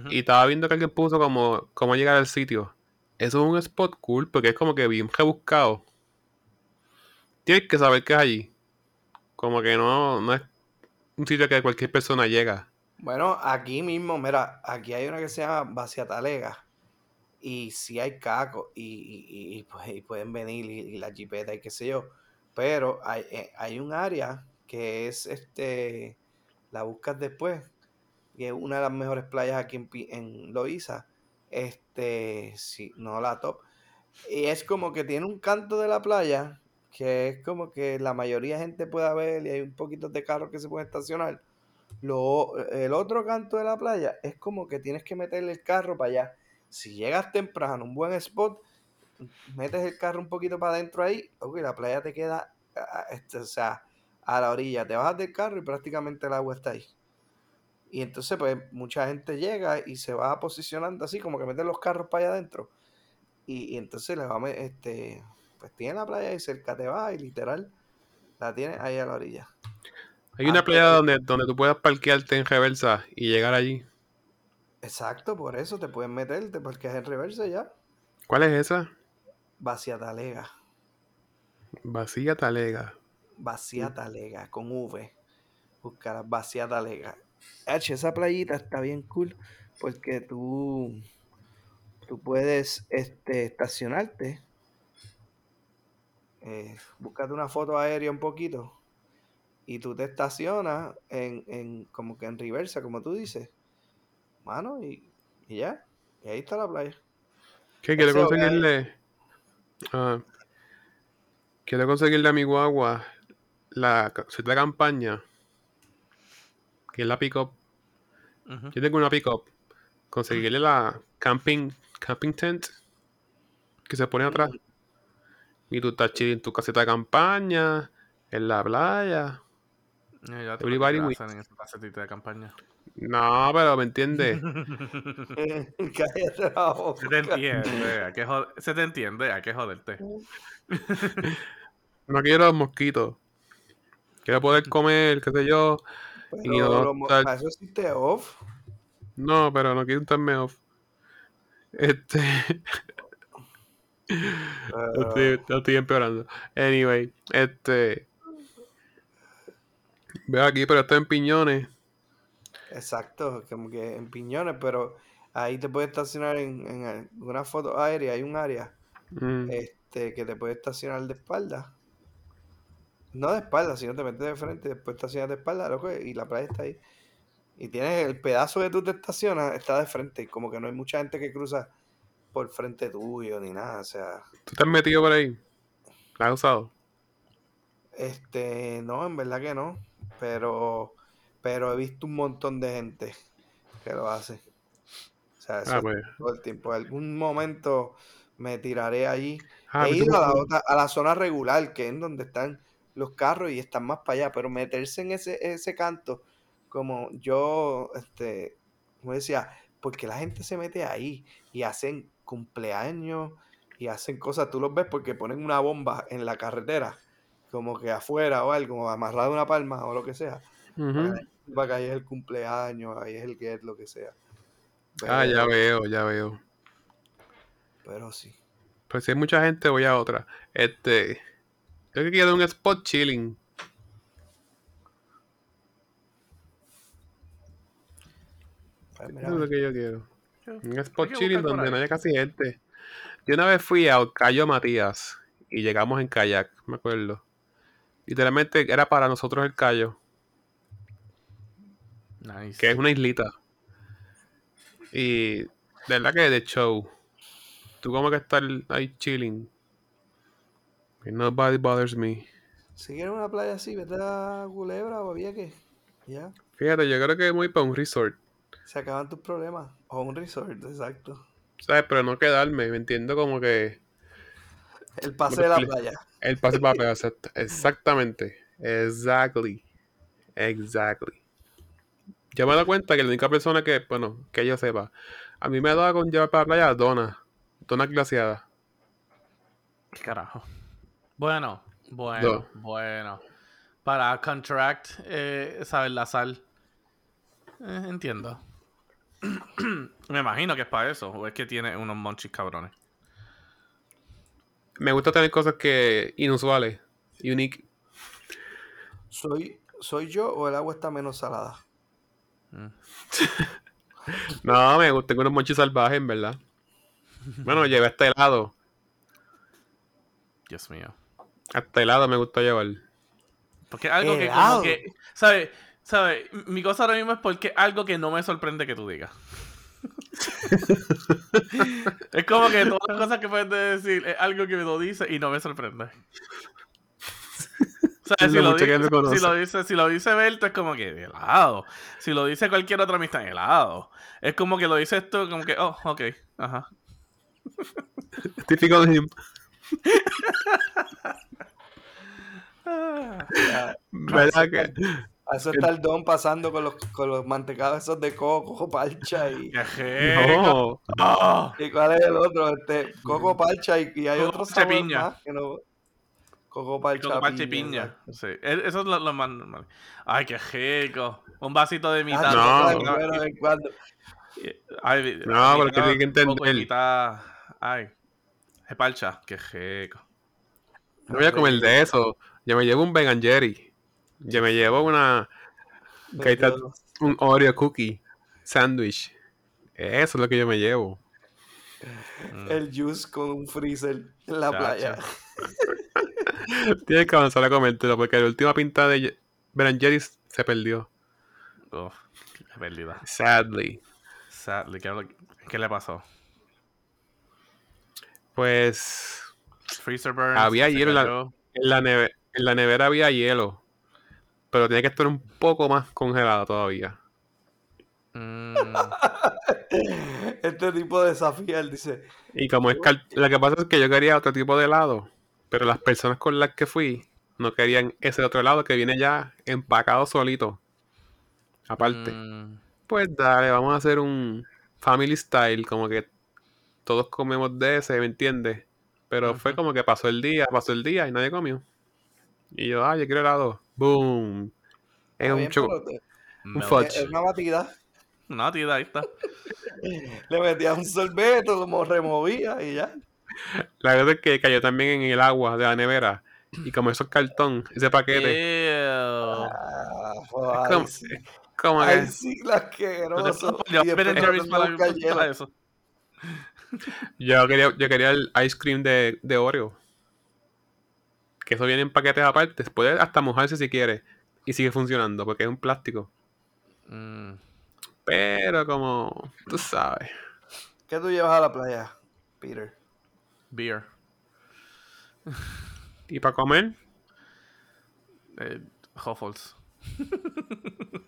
y estaba viendo que alguien puso como cómo llegar al sitio. Eso es un spot cool, porque es como que bien rebuscado. Tienes que saber qué es allí. Como que no, no es, un sitio que cualquier persona llega. Bueno, aquí mismo, mira, aquí hay una que se llama Vaciatalega. Y si hay caco y, y- y, pues, pueden venir y, la jipeta y qué sé yo. Pero hay, eh, hay un área que es este, la buscas después, que es una de las mejores playas aquí en, en Loíza. Este, sí, no la top. Y es como que tiene un canto de la playa que es como que la mayoría de gente pueda ver y hay un poquito de carros que se pueden estacionar. Lo, el otro canto de la playa es como que tienes que meterle el carro para allá. Si llegas temprano, un buen spot, metes el carro un poquito para adentro ahí, ok, la playa te queda, este, o sea, a la orilla. Te bajas del carro y prácticamente el agua está ahí. Y entonces, pues, mucha gente llega y se va posicionando así, como que mete los carros para allá adentro. Y, y entonces le va a este, pues tiene la playa ahí cerca, te vas y literal la tienes ahí a la orilla. Hay una playa de- donde, donde tú puedas parquearte en reversa y llegar allí. Exacto, por eso te puedes meter, te parqueas en reversa ya. ¿Cuál es esa? Vacía talega. Vacía Talega. Vacía talega, con V. Buscar vacía talega. H, esa playita está bien cool porque tú, tú puedes este, estacionarte. Eh, búscate una foto aérea un poquito y tú te estacionas en, en como que en reversa, como tú dices. Mano, y, y ya. Y ahí está la playa. ¿Qué quiero conseguirle? Ah, quiero conseguirle a mi guagua la de campaña. Que es la pick-up. Ujú. Yo tengo una pick-up. Conseguirle la camping, camping tent. Que se pone atrás. Y tú estás chill en tu caseta de campaña. En la playa. Eh, ya te Everybody en esa facetita de campaña. No, pero ¿me entiendes? Cállate la boca. Se te entiende, hay que jod- se te entiende, hay que joderte. No quiero los mosquitos. Quiero poder comer, qué sé yo. Pero Y no lo estar- eso existe off. No, pero no quiero estarme off. Este. Lo estoy, lo estoy empeorando. Anyway, este. Veo aquí, pero está en piñones. Exacto, como que en piñones, pero ahí te puedes estacionar en, en una foto aérea, hay un área Mm. este, que te puedes estacionar de espalda. No de espalda, sino te metes de frente y después estacionas de espalda, loco, y la playa está ahí. Y tienes el pedazo que tú te estacionas, está de frente, y como que no hay mucha gente que cruza por frente tuyo ni nada, o sea, ¿Tú te has metido por ahí? ¿La has usado? este, no, en verdad que no, pero, pero he visto un montón de gente que lo hace. O sea, eso Ah, es pues. todo el tiempo. algún momento me tiraré allí. Ah, He pues ido a la, otra- a la zona regular, que es en donde están los carros y están más para allá, pero meterse en ese, ese canto, como yo, este, como decía, porque la gente se mete ahí y hacen cumpleaños y hacen cosas, tú los ves porque ponen una bomba en la carretera, como que afuera o algo, amarrado a una palma o lo que sea, Ujú. para que ahí es el cumpleaños, ahí es el get, lo que sea. Ah, ya veo, ya veo. Pero sí. Pues si hay mucha gente, voy a otra. Este. Yo que quiero un spot chilling. Pues mira, Eso es lo que yo quiero. Un spot chilling donde no haya casi gente. Yo una vez fui a Cayo Matías y llegamos en kayak, me acuerdo. Literalmente era para nosotros el Cayo, Nice. que es una islita. Y de verdad que de show. Tú como que estar ahí chilling. Que nobody bothers me. si quieres una playa así, vete a Culebra o a Vieques. Ya. Fíjate, yo creo que voy para un resort. Se acaban tus problemas. O un resort, exacto. ¿Sabes? Pero no quedarme, me entiendo como que El pase de la playa. el pase para pegar. exact- Exactamente. Exactly. Exactly. Yo me he dado cuenta que la única persona que, bueno, que yo sepa, a mí me ha dado con llevar para la playa dona. Dona glaciada. ¿Qué carajo? Bueno, bueno, No. bueno. Para contract, eh, saber la sal. Eh, entiendo. Me imagino que es para eso. O es que tiene unos monchis cabrones. Me gusta tener cosas que inusuales. Unique. Soy ¿Soy yo o el agua está menos salada? No, me gusta, tengo unos monchis salvajes, en verdad. Bueno, llevé hasta helado. Dios mío. Hasta helado me gusta llevar. Porque algo que como que, ¿sabes? ¿Sabes? Mi cosa ahora mismo es porque algo que no me sorprende que tú digas. es como que todas las cosas que puedes decir es algo que me lo dice y no me sorprende. Si Lo dice, si lo dice, si lo dice Berto es como que helado. Si lo dice cualquier otra amistad, helado. Es como que lo dices tú, como que, oh, ok, ajá. Típico de him. ¿Verdad que? A eso está el don pasando con los, con los mantecados esos de coco, parcha y... No. ¡Oh! ¿Y cuál es el otro? Este, coco parcha y, y hay Coco otro parcha sabor piña. más que no... Coco parcha, Coco parcha y piña. Sí. e- Eso es lo, lo más normal. ¡Ay, qué rico! Un vasito de mitad. Ah, No. vez en cuando. Ay, No, mitad porque tiene que entender. mitad- Ay. Es parcha. Qué rico. No voy a comer de eso. Yo me llevo un vegan Jerry. Yo me llevo una. Que está un Oreo cookie. Sandwich. Eso es lo que yo me llevo. El juice con un freezer en la playa. Tienes que avanzar a comértelo porque la última pinta de Ben Jerry's se perdió. Uf, qué pérdida. Sadly. Sadly, ¿qué, le pasó? Pues. Freezer burns. Había hielo en la-. En la, neve- en la nevera había hielo. Pero tenía que estar un poco más congelado todavía. Mm, Este tipo de desafía, él dice, Y como es cal- lo que pasa es que yo quería otro tipo de helado, pero las personas con las que fui no querían ese otro helado que viene ya empacado solito. Aparte, mm, pues dale, vamos a hacer un family style, como que todos comemos de ese, ¿me entiendes? Pero fue como que pasó el día, pasó el día y nadie comió. Y yo, ah, yo quiero helado. Boom. Es "Está un bien, choco. pero te- Un no. fudge. es una batida. No, tía, ahí está. Le metías un sorbeto, lo removía y ya. La verdad es que cayó también en el agua de la nevera. Y como eso es cartón, ese paquete. Ah, Es como- ay, sí. que No te para eso. yo quería, yo quería el ice cream de, de Oreo. Que eso viene en paquetes aparte. Puede hasta mojarse si quiere. Y sigue funcionando porque es un plástico. Mm, Pero como, tú sabes. ¿Qué tú llevas a la playa, Peter? Beer. ¿Y para comer? Eh, Huffles.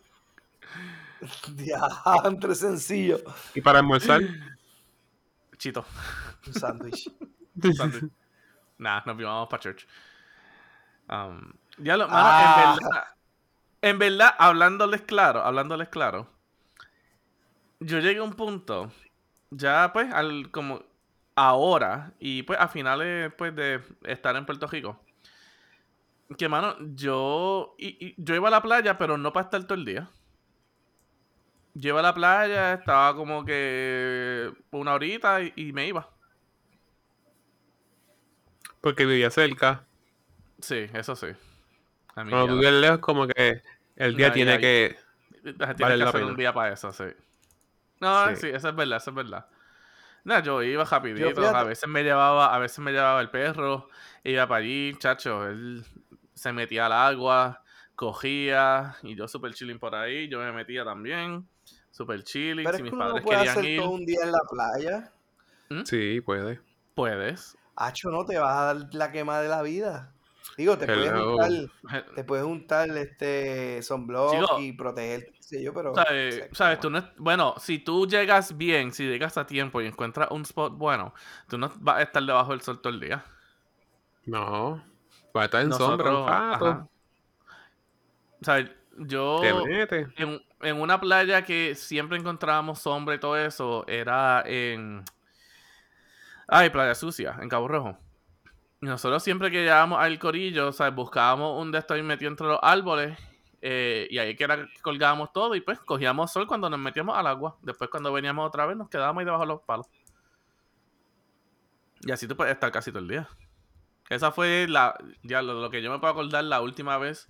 Diantre sencillo. ¿Y para almorzar? Chito. Un sándwich. Sándwich. Nah, nos vamos para church. Um, ya lo, mano, Ah. en verdad, en verdad, hablándoles claro, hablándoles claro, yo llegué a un punto, ya pues, al como ahora, y pues a finales pues de estar en Puerto Rico, que mano, yo, y- y- yo iba a la playa, pero no para estar todo el día. Yo iba a la playa, estaba como que una horita y- y me iba. Porque vivía cerca. Sí, eso sí. Cuando tú vives lejos, como que el día No, tiene ya- que. Tienes vale que la hacer pena. un día para eso, sí. No, sí, Sí. eso es verdad, eso es verdad. No, yo iba rapidito, a veces me llevaba, a veces me llevaba el perro, iba para allí, chacho, él se metía al agua, cogía, y yo super chilling por ahí, yo me metía también, super chilling, Pero si es mis que uno no padres puede querían hacer ir, todo un día en la playa. Sí, puede. puedes. Hacho, no te vas a dar la quema de la vida. Digo, te puedes juntar, te puedes juntar este sunblock Chico. y proteger, qué sé yo, pero. ¿Sabes? Tú no es- bueno, si tú llegas bien, si llegas a tiempo y encuentras un spot bueno, tú no vas a estar debajo del sol todo el día. No. Va a estar en sombra un. Yo en, en una playa que siempre encontrábamos sombra y todo eso era en. Ay, Playa Sucia, en Cabo Rojo. Y nosotros siempre que llegábamos al corillo, ¿sabes? Buscábamos un de ahí metido entre los árboles. eh, y ahí que era que colgábamos todo y pues cogíamos sol cuando nos metíamos al agua. Después cuando veníamos otra vez nos quedábamos ahí debajo de los palos. Y así tú puedes estar casi todo el día. Esa fue la, ya lo, lo que yo me puedo acordar la última vez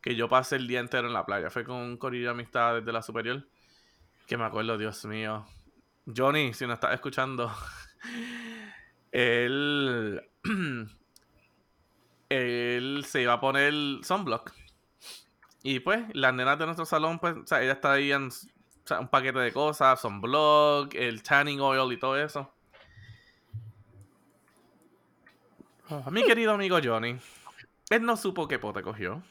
que yo pasé el día entero en la playa. Fue con un corillo de amistad desde la superior. Que me acuerdo, Dios mío. Johnny, si no estás escuchando, él, él se iba a poner sunblock. Y pues, las nenas de nuestro salón, pues, o sea, ellas traían o sea, un paquete de cosas, sunblock, el tanning oil y todo eso. Oh, mi querido amigo Johnny, él no supo qué pote cogió.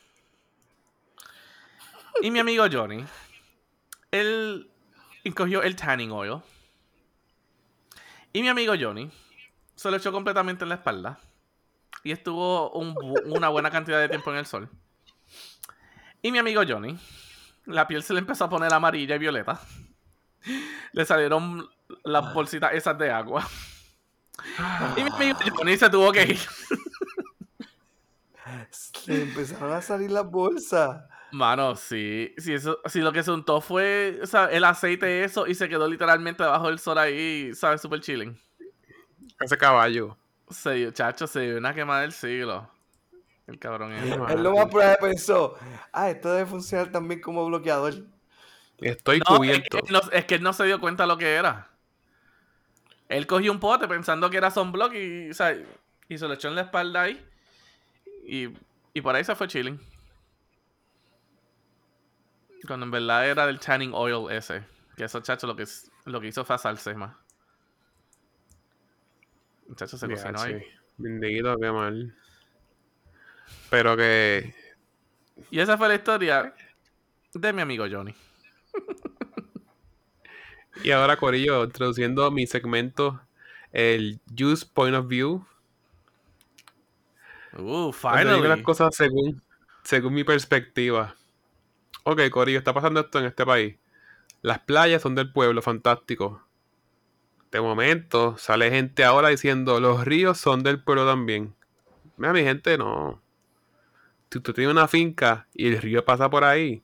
Y mi amigo Johnny, él cogió el tanning oil. Y mi amigo Johnny se lo echó completamente en la espalda. Y estuvo un una buena cantidad de tiempo en el sol. Y mi amigo Johnny, la piel se le empezó a poner amarilla y violeta. Le salieron las bolsitas esas de agua. Y mi amigo Johnny se tuvo que ir. Le empezaron a salir las bolsas. Mano, sí. Si, eso, si lo que se untó fue o sea, el aceite eso y se quedó literalmente debajo del sol ahí, ¿sabes? Super chilling. Ese caballo. Se dio, chacho, se dio una quemada del siglo. El cabrón es. Él lo más probable pensó, ah, esto debe funcionar también como bloqueador. Estoy No, es que, cubierto. no, es que él no se dio cuenta lo que era. Él cogió un pote pensando que era sunblock y, o sea, y se lo echó en la espalda ahí. Y, y por ahí se fue chilling. Cuando en verdad era del tanning oil ese. Que eso, chacho, lo que, es- lo que hizo fue asarse más. Muchacho se cocinó ahí. Bendito, qué mal. Pero que. Y esa fue la historia de mi amigo Johnny. Y ahora, Corillo, introduciendo mi segmento, el Juice Point of View. Uh, digo las finally. cosas según, según mi perspectiva. Ok, Corillo, está pasando esto en este país. Las playas son del pueblo, fantástico. De momento sale gente ahora diciendo los ríos son del pueblo también. Mira, mi gente, no. Si usted tiene una finca y el río pasa por ahí,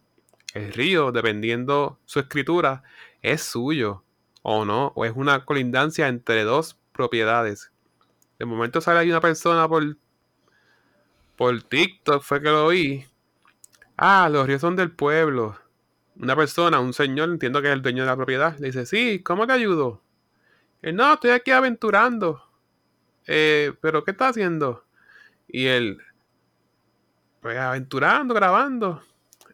el río, dependiendo su escritura, es suyo o no, o es una colindancia entre dos propiedades. De momento sale ahí una persona por por TikTok fue que lo vi. Ah, los ríos son del pueblo. Una persona, un señor, entiendo que es el dueño de la propiedad, le dice, sí, ¿cómo te ayudo? Él, no, estoy aquí aventurando. "Eh, ¿Pero qué está haciendo? Y él, pues aventurando, grabando.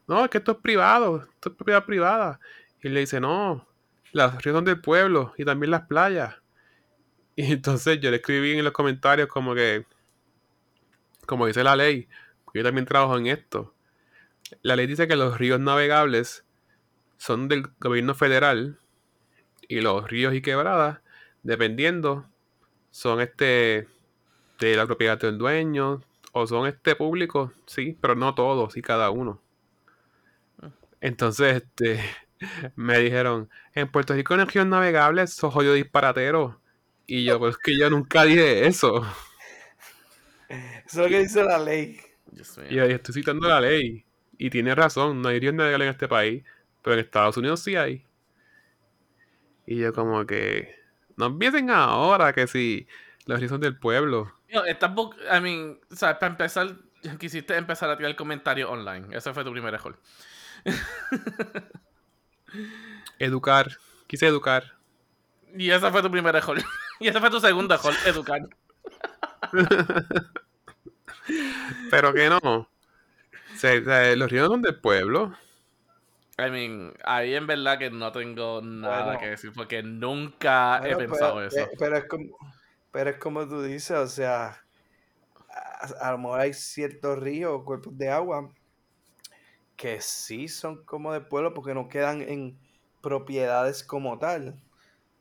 No, es que esto es privado, esto es propiedad privada. Y le dice, no, los ríos son del pueblo y también las playas. Y entonces yo le escribí en los comentarios como que, como dice la ley, yo también trabajo en esto. La ley dice que los ríos navegables son del gobierno federal y los ríos y quebradas, dependiendo, son este de la propiedad del dueño o son este público, sí, pero no todos y cada uno. Entonces, este, me dijeron, en Puerto Rico en ríos navegables, sos jodido disparatero. Y yo, pues que yo nunca dije eso. Eso es lo que dice la ley. Y ahí estoy citando la ley. Y tiene razón, no hay ríos navegables en este país, pero en Estados Unidos sí hay. Y yo como que, no empiecen ahora que si los ríos son del pueblo. No, estás I mean, o sea, para empezar, quisiste empezar a tirar comentarios online. Ese fue tu primer error. Educar, quise educar. Y ese fue tu primer error. y ese fue tu segundo error, educar. Pero que no. Se- se- los ríos son del pueblo. I mean, ahí en verdad que no tengo nada Bueno. que decir porque nunca he Bueno, pensado pero, eso. eh, pero es como, pero es como tú dices, o sea, a, a lo mejor hay ciertos ríos o cuerpos de agua que sí son como de pueblo porque no quedan en propiedades como tal,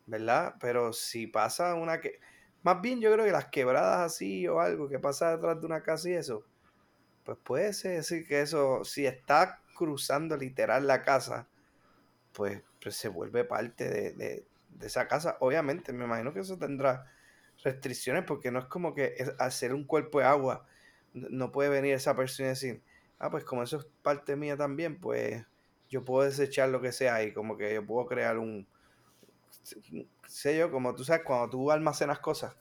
¿verdad? Pero si pasa una que... Más bien yo creo que las quebradas así o algo que pasa detrás de una casa y eso, pues puede ser decir que eso, si está cruzando literal la casa, pues, pues se vuelve parte de, de- de esa casa. Obviamente, me imagino que eso tendrá restricciones porque no es como que es- ser un cuerpo de agua, no puede venir esa persona y decir, ah, pues como eso es parte mía también, pues yo puedo desechar lo que sea y como que yo puedo crear un, sé yo, como tú sabes, cuando tú almacenas cosas,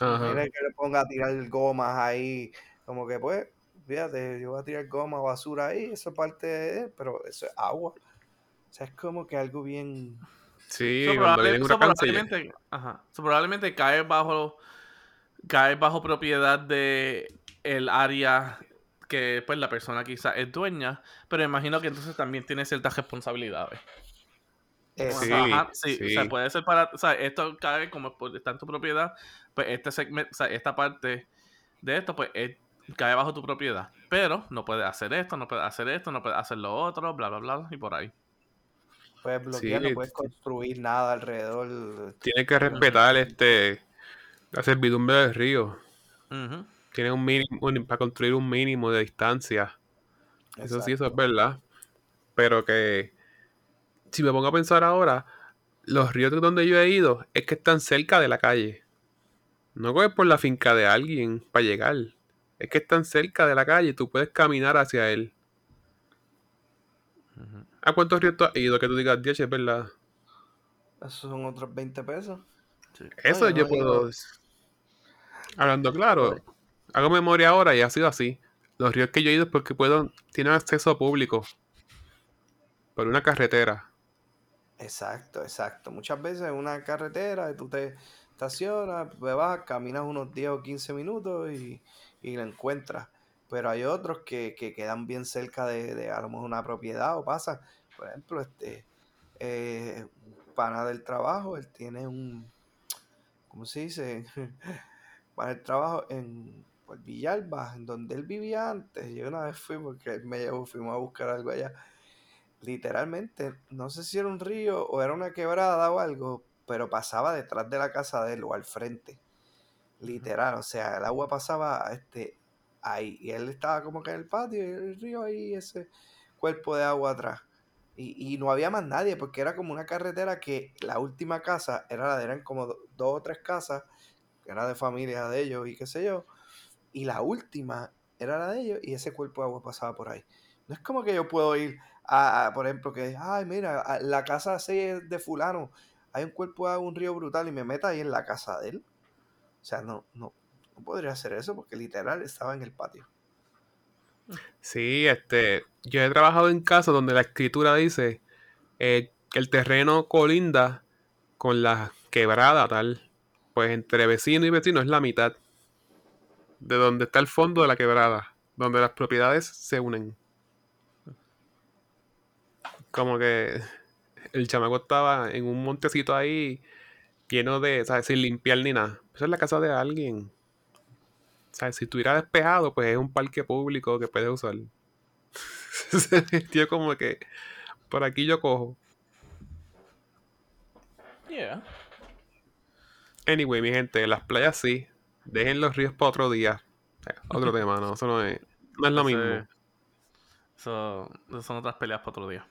Ajá. Que le ponga a tirar gomas ahí, como que pues, fíjate, yo voy a tirar goma, basura ahí, eso es parte de él, pero eso es agua. O sea, es como que algo bien... Sí, So, cuando probable- viene un so, probablemente, ajá. So, probablemente cae bajo cae bajo propiedad de el área que pues la persona quizás es dueña, pero imagino que entonces también tiene ciertas responsabilidades. Sí, Ajá, sí, o sea, sí. puede ser para, o sea, esto cae como por- está en tu propiedad, pues este segmento, o sea, esta parte de esto, pues es- cae bajo tu propiedad, pero no puedes hacer esto, no puedes hacer esto, no puedes hacer lo otro, bla, bla, bla, y por ahí. Puedes bloquear, Sí, no puedes construir nada alrededor. Tiene que respetar este la servidumbre del río. Ujú. Tiene un mínimo, un- para construir un mínimo de distancia. Eso sí, eso es verdad. Pero que si me pongo a pensar ahora, los ríos donde yo he ido es que están cerca de la calle. No coges por la finca de alguien para llegar. Es que están cerca de la calle y tú puedes caminar hacia él. ¿A cuántos ríos tú has ido? Que tú digas, Dios, es verdad. Esos son otros 20 pesos. Sí. Eso yo yo no he puedo. Hablando claro, hago memoria ahora y ha sido así. Los ríos que yo he ido es porque puedo, tienen acceso público por una carretera. Exacto, exacto. Muchas veces en una carretera tú te estacionas, te vas, caminas unos 10 o 15 minutos y, y lo encuentras. Pero hay otros que, que quedan bien cerca de, de a lo mejor una propiedad o pasa. Por ejemplo, este eh, pana del trabajo, él tiene un, ¿cómo se dice? Pana del trabajo en Villalba, en donde él vivía antes. Yo una vez fui porque él me llevó, fuimos a buscar algo allá literalmente, no sé si era un río o era una quebrada o algo, pero pasaba detrás de la casa de él o al frente. Literal, o sea, el agua pasaba este, ahí y él estaba como que en el patio y el río ahí, ese cuerpo de agua atrás. Y, y no había más nadie porque era como una carretera que la última casa era la de, eran como do- dos o tres casas, que era de familia de ellos y qué sé yo, y la última era la de ellos y ese cuerpo de agua pasaba por ahí. No es como que yo puedo ir a, por ejemplo, que, ay, mira, la casa 6 de fulano, hay un cuerpo de agua, un río brutal y me meta ahí en la casa de él. O sea, no, no, no podría hacer eso porque literal estaba en el patio. Sí, este, yo he trabajado en casos donde la escritura dice eh, el terreno colinda con la quebrada tal. Pues entre vecino y vecino es la mitad de donde está el fondo de la quebrada, donde las propiedades se unen. Como que el chamaco estaba en un montecito ahí lleno de, ¿sabes? Sin limpiar ni nada. Esa es la casa de alguien. ¿Sabes? Si estuviera despejado, pues es un parque público que puedes usar. Se como que por aquí yo cojo. Yeah. Anyway, mi gente, las playas sí. Dejen los ríos para otro día. Eh, Otro tema, no, eso no es, no es lo mismo. Eso, eso son otras peleas para otro día.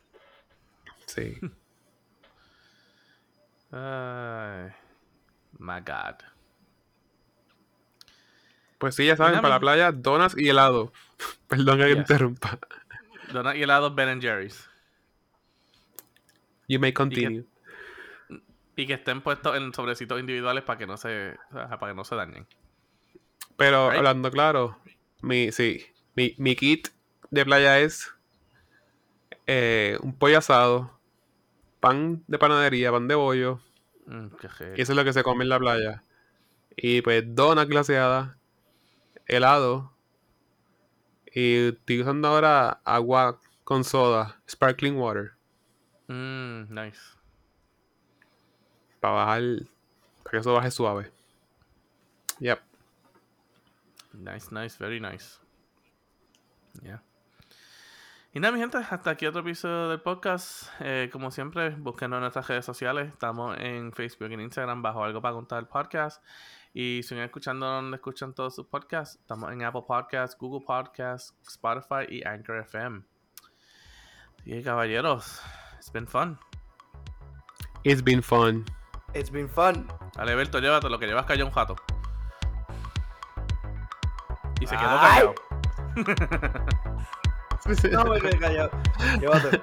Sí. Ay, my God. Pues sí, ya saben, para la playa, donas y helado. Perdón que interrumpa. Donut y helado Ben and Jerry's. You may continue. Y que estén puestos en sobrecitos individuales para que no se, para que no se dañen. Pero Right. hablando claro, mi, sí, mi, mi kit de playa es eh, un pollo asado, pan de panadería, pan de bollo, Mm, y eso es lo que se come en la playa. Y pues donas glaseadas, helado, y estoy usando ahora agua con soda, sparkling water, Mm, nice. para bajar, para que eso baje suave. Yep. Nice, nice, very nice. Yeah. Y nada, mi gente, hasta aquí otro episodio del podcast. Eh, como siempre, búsquenos en nuestras redes sociales. Estamos en Facebook y en Instagram bajo algo para contar el podcast. Y si siguen escuchando donde escuchan todos sus podcasts, estamos en Apple Podcasts, Google Podcasts, Spotify y Anchor FM. Y caballeros, it's been fun. It's been fun. It's been fun. Dale, Berto, llévate lo que llevas callado un jato. Y se quedó Ay. callado. No me quedé callado. Llévate.